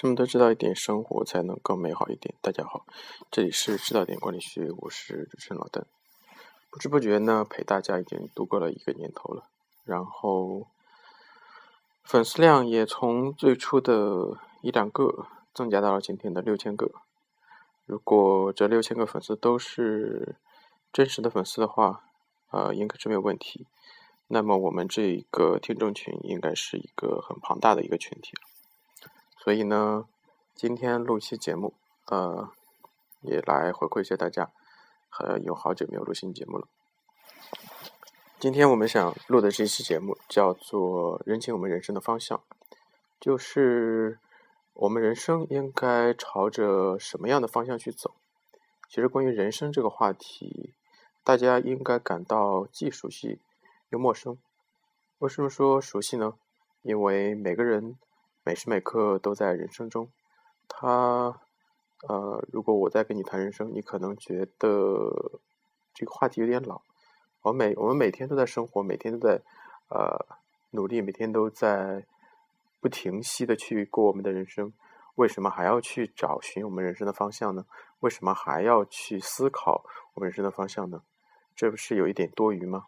什么都知道一点，生活才能更美好一点。大家好，这里是知道点管理学，我是主持人老邓。不知不觉呢，陪大家已经度过了一个年头了，然后粉丝量也从最初的一两个增加到了今天的六千个。如果这六千个粉丝都是真实的粉丝的话，呃，应该是没有问题。那么我们这一个听众群应该是一个很庞大的一个群体。所以呢，今天录一期节目，呃，也来回馈一下大家，呃，有好久没有录新节目了。今天我们想录的这期节目叫做“认清我们人生的方向”，就是我们人生应该朝着什么样的方向去走。其实关于人生这个话题，大家应该感到既熟悉又陌生。为什么说熟悉呢？因为每个人。每时每刻都在人生中，他，呃，如果我在跟你谈人生，你可能觉得这个话题有点老。我每我们每天都在生活，每天都在呃努力，每天都在不停息的去过我们的人生。为什么还要去找寻我们人生的方向呢？为什么还要去思考我们人生的方向呢？这不是有一点多余吗？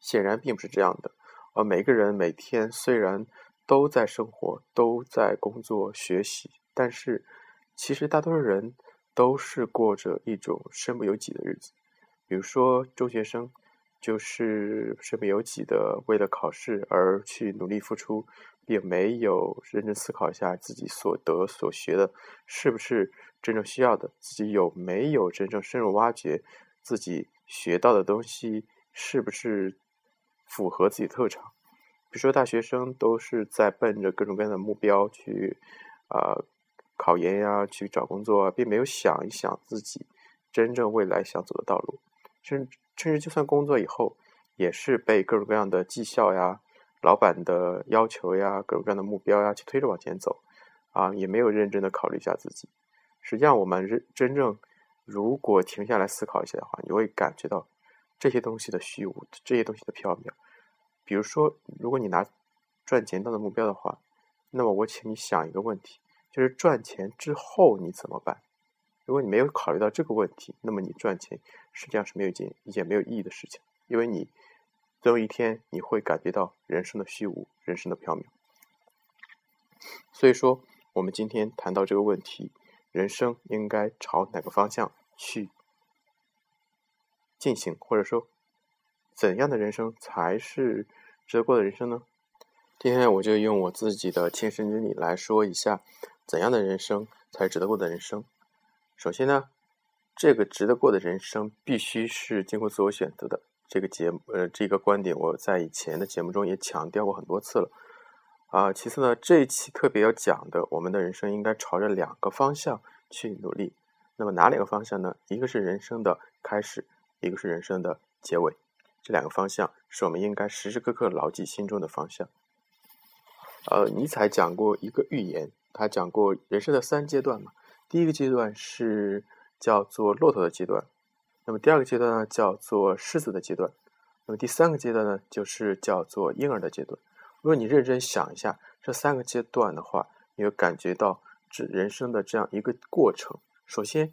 显然并不是这样的。而每个人每天虽然。都在生活，都在工作、学习，但是其实大多数人都是过着一种身不由己的日子。比如说，中学生就是身不由己的为了考试而去努力付出，并没有认真思考一下自己所得所学的是不是真正需要的，自己有没有真正深入挖掘自己学到的东西是不是符合自己特长。比如说，大学生都是在奔着各种各样的目标去，啊，考研呀，去找工作啊，并没有想一想自己真正未来想走的道路。甚甚至，就算工作以后，也是被各种各样的绩效呀、老板的要求呀、各种各样的目标呀去推着往前走，啊，也没有认真的考虑一下自己。实际上，我们认真正如果停下来思考一下的话，你会感觉到这些东西的虚无，这些东西的缥缈。比如说，如果你拿赚钱当的目标的话，那么我请你想一个问题，就是赚钱之后你怎么办？如果你没有考虑到这个问题，那么你赚钱实际上是没有一件一件没有意义的事情，因为你总有一天你会感觉到人生的虚无，人生的缥缈。所以说，我们今天谈到这个问题，人生应该朝哪个方向去进行，或者说？怎样的人生才是值得过的人生呢？今天我就用我自己的亲身经历来说一下，怎样的人生才值得过的人生。首先呢，这个值得过的人生必须是经过自我选择的。这个节呃这个观点我在以前的节目中也强调过很多次了。啊，其次呢，这一期特别要讲的，我们的人生应该朝着两个方向去努力。那么哪两个方向呢？一个是人生的开始，一个是人生的结尾。这两个方向是我们应该时时刻刻牢记心中的方向。呃，尼采讲过一个寓言，他讲过人生的三阶段嘛。第一个阶段是叫做骆驼的阶段，那么第二个阶段呢叫做狮子的阶段，那么第三个阶段呢就是叫做婴儿的阶段。如果你认真想一下这三个阶段的话，你会感觉到这人生的这样一个过程。首先，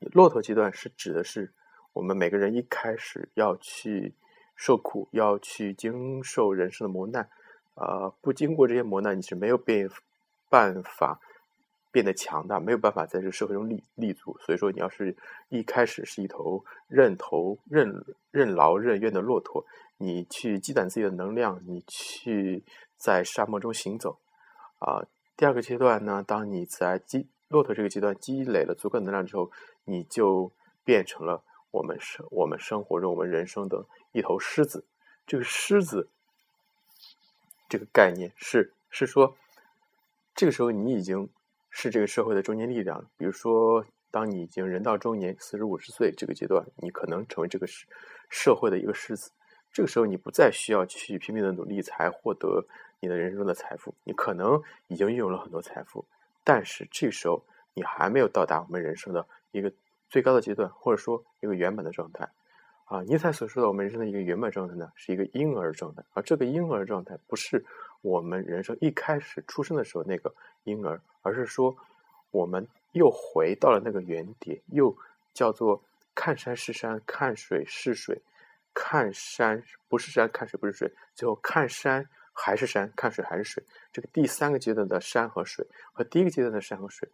骆驼阶段是指的是我们每个人一开始要去。受苦要去经受人生的磨难，呃，不经过这些磨难，你是没有变办法变得强大，没有办法在这个社会中立立足。所以说，你要是一开始是一头任头任任劳任怨的骆驼，你去积攒自己的能量，你去在沙漠中行走，啊，第二个阶段呢，当你在积骆驼这个阶段积累了足够能量之后，你就变成了。我们生我们生活中我们人生的一头狮子，这个狮子这个概念是是说，这个时候你已经是这个社会的中坚力量。比如说，当你已经人到中年，四十五十岁这个阶段，你可能成为这个社社会的一个狮子。这个时候，你不再需要去拼命的努力才获得你的人生中的财富，你可能已经拥有了很多财富，但是这时候你还没有到达我们人生的一个。最高的阶段，或者说一个圆满的状态，啊，尼采所说的我们人生的一个圆满状态呢，是一个婴儿状态，而这个婴儿状态不是我们人生一开始出生的时候那个婴儿，而是说我们又回到了那个原点，又叫做看山是山，看水是水，看山不是山，看水不是水，最后看山还是山，看水还是水。这个第三个阶段的山和水和第一个阶段的山和水。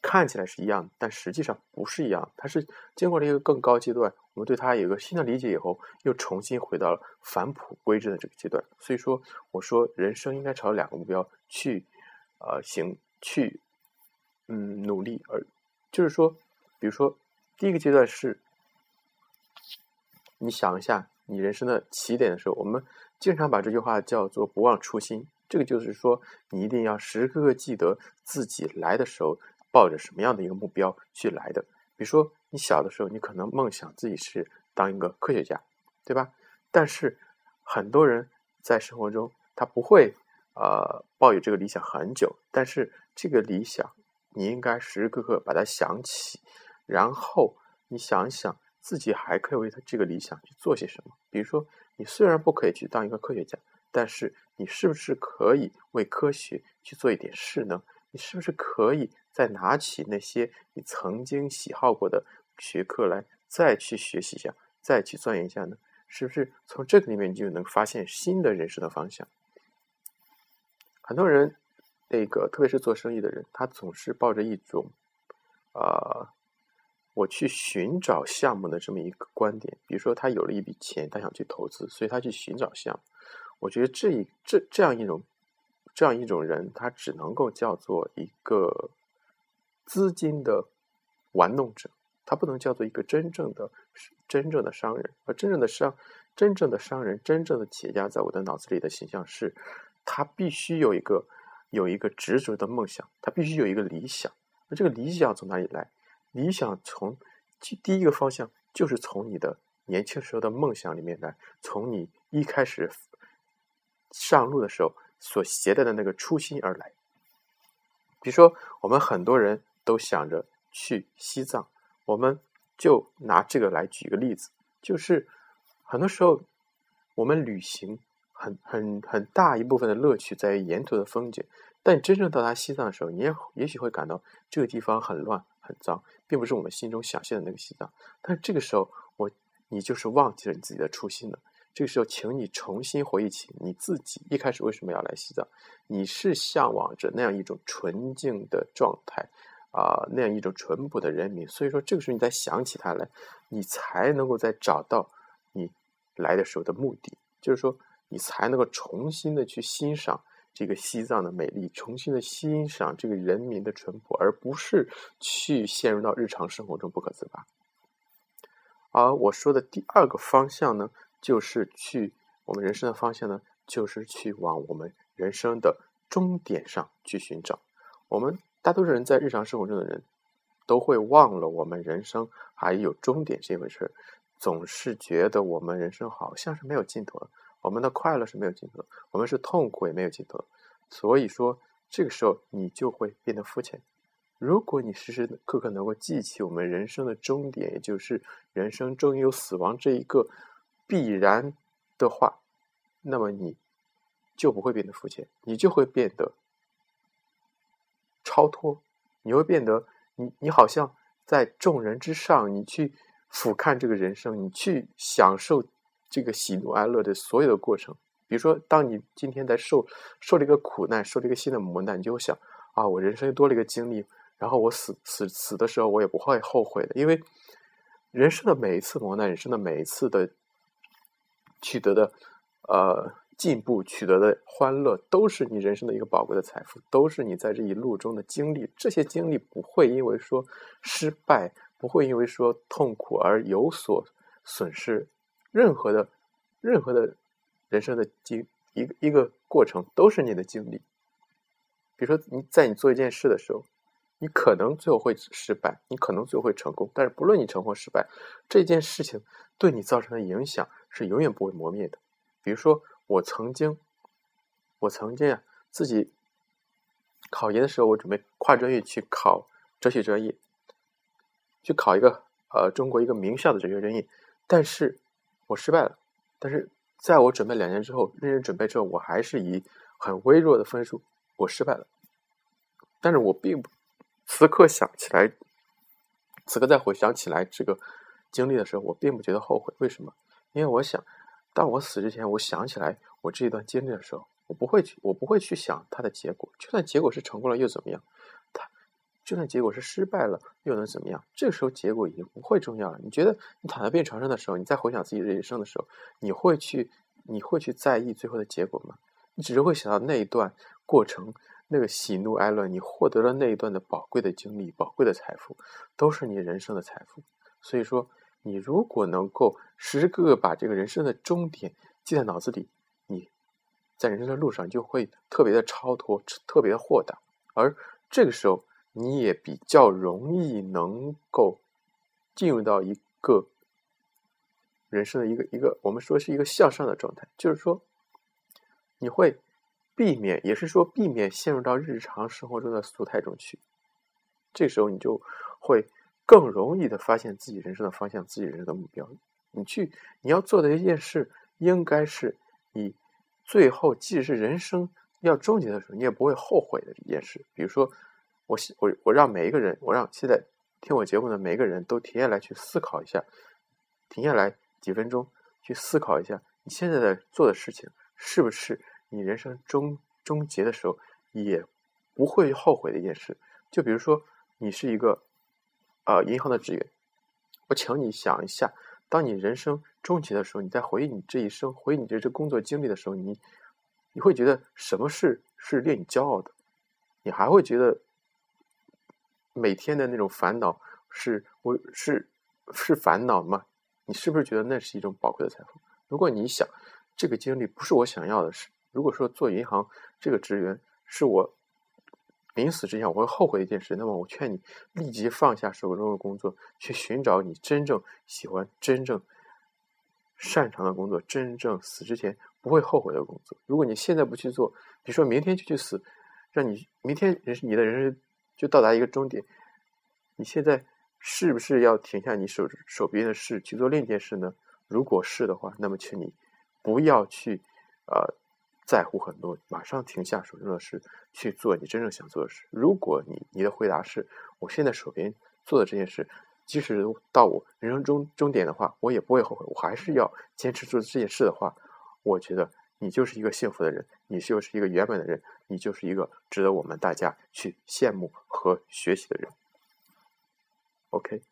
看起来是一样，但实际上不是一样。它是经过了一个更高阶段，我们对它有一个新的理解以后，又重新回到了返璞归真的这个阶段。所以说，我说人生应该朝两个目标去，呃，行去，嗯，努力。而就是说，比如说，第一个阶段是，你想一下，你人生的起点的时候，我们经常把这句话叫做“不忘初心”。这个就是说，你一定要时时刻刻记得自己来的时候。抱着什么样的一个目标去来的？比如说，你小的时候，你可能梦想自己是当一个科学家，对吧？但是很多人在生活中，他不会呃抱有这个理想很久。但是这个理想，你应该时时刻刻把它想起，然后你想想自己还可以为他这个理想去做些什么。比如说，你虽然不可以去当一个科学家，但是你是不是可以为科学去做一点事呢？你是不是可以再拿起那些你曾经喜好过的学科来，再去学习一下，再去钻研一下呢？是不是从这个里面你就能发现新的人生的方向？很多人，那个特别是做生意的人，他总是抱着一种，呃，我去寻找项目的这么一个观点。比如说，他有了一笔钱，他想去投资，所以他去寻找项目。我觉得这一这这样一种。这样一种人，他只能够叫做一个资金的玩弄者，他不能叫做一个真正的、真正的商人。而真正的商、真正的商人、真正的企业家，在我的脑子里的形象是，他必须有一个有一个执着的梦想，他必须有一个理想。那这个理想从哪里来？理想从第一个方向就是从你的年轻时候的梦想里面来，从你一开始上路的时候。所携带的那个初心而来。比如说，我们很多人都想着去西藏，我们就拿这个来举个例子，就是很多时候我们旅行很很很大一部分的乐趣在于沿途的风景，但真正到达西藏的时候，你也也许会感到这个地方很乱很脏，并不是我们心中想象的那个西藏。但这个时候，我你就是忘记了你自己的初心了。这个时候，请你重新回忆起你自己一开始为什么要来西藏？你是向往着那样一种纯净的状态啊，那样一种淳朴的人民。所以说，这个时候你再想起他来，你才能够再找到你来的时候的目的，就是说，你才能够重新的去欣赏这个西藏的美丽，重新的欣赏这个人民的淳朴，而不是去陷入到日常生活中不可自拔。而我说的第二个方向呢？就是去我们人生的方向呢，就是去往我们人生的终点上去寻找。我们大多数人在日常生活中的人，都会忘了我们人生还有终点这回事总是觉得我们人生好像是没有尽头的，我们的快乐是没有尽头的，我们是痛苦也没有尽头。所以说，这个时候你就会变得肤浅。如果你时时刻刻能够记起我们人生的终点，也就是人生终于有死亡这一个。必然的话，那么你就不会变得肤浅，你就会变得超脱，你会变得你你好像在众人之上，你去俯瞰这个人生，你去享受这个喜怒哀乐的所有的过程。比如说，当你今天在受受了一个苦难，受了一个新的磨难，你就会想啊，我人生又多了一个经历，然后我死死死的时候，我也不会后悔的，因为人生的每一次磨难，人生的每一次的。取得的，呃，进步取得的欢乐，都是你人生的一个宝贵的财富，都是你在这一路中的经历。这些经历不会因为说失败，不会因为说痛苦而有所损失。任何的，任何的人生的经一个一个过程，都是你的经历。比如说，你在你做一件事的时候，你可能最后会失败，你可能最后会成功，但是不论你成功失败，这件事情对你造成的影响。是永远不会磨灭的。比如说，我曾经，我曾经啊，自己考研的时候，我准备跨专业去考哲学专业，去考一个呃中国一个名校的哲学专业，但是我失败了。但是在我准备两年之后，认真准备之后，我还是以很微弱的分数，我失败了。但是我并不此刻想起来，此刻再回想起来这个经历的时候，我并不觉得后悔。为什么？因为我想，当我死之前，我想起来我这一段经历的时候，我不会去，我不会去想它的结果。就算结果是成功了，又怎么样？它就算结果是失败了，又能怎么样？这个时候结果已经不会重要了。你觉得你躺在病床上的时候，你再回想自己人生的时候，你会去，你会去在意最后的结果吗？你只是会想到那一段过程，那个喜怒哀乐，你获得了那一段的宝贵的经历、宝贵的财富，都是你人生的财富。所以说，你如果能够时时刻刻把这个人生的终点记在脑子里，你在人生的路上就会特别的超脱，特别的豁达。而这个时候，你也比较容易能够进入到一个人生的一个一个，我们说是一个向上的状态，就是说。你会避免，也是说避免陷入到日常生活中的俗态中去。这时候你就会更容易的发现自己人生的方向，自己人生的目标。你去你要做的一件事，应该是你最后即使是人生要终结的时候，你也不会后悔的一件事。比如说，我我我让每一个人，我让现在听我节目的每一个人都停下来去思考一下，停下来几分钟去思考一下你现在在做的事情。是不是你人生终终结的时候也不会后悔的一件事？就比如说，你是一个呃银行的职员，我请你想一下，当你人生终结的时候，你在回忆你这一生、回忆你这这工作经历的时候，你你会觉得什么事是令你骄傲的？你还会觉得每天的那种烦恼是我是是烦恼吗？你是不是觉得那是一种宝贵的财富？如果你想。这个经历不是我想要的事。如果说做银行这个职员是我临死之前我会后悔一件事，那么我劝你立即放下手中的工作，去寻找你真正喜欢、真正擅长的工作，真正死之前不会后悔的工作。如果你现在不去做，比如说明天就去死，让你明天人你的人生就到达一个终点，你现在是不是要停下你手手边的事去做另一件事呢？如果是的话，那么请你。不要去，呃，在乎很多，马上停下手中的事，去做你真正想做的事。如果你你的回答是我现在手边做的这件事，即使到我人生终终点的话，我也不会后悔，我还是要坚持做这件事的话，我觉得你就是一个幸福的人，你就是一个圆满的人，你就是一个值得我们大家去羡慕和学习的人。OK，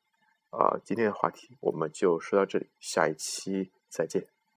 啊，今天的话题我们就说到这里，下一期再见。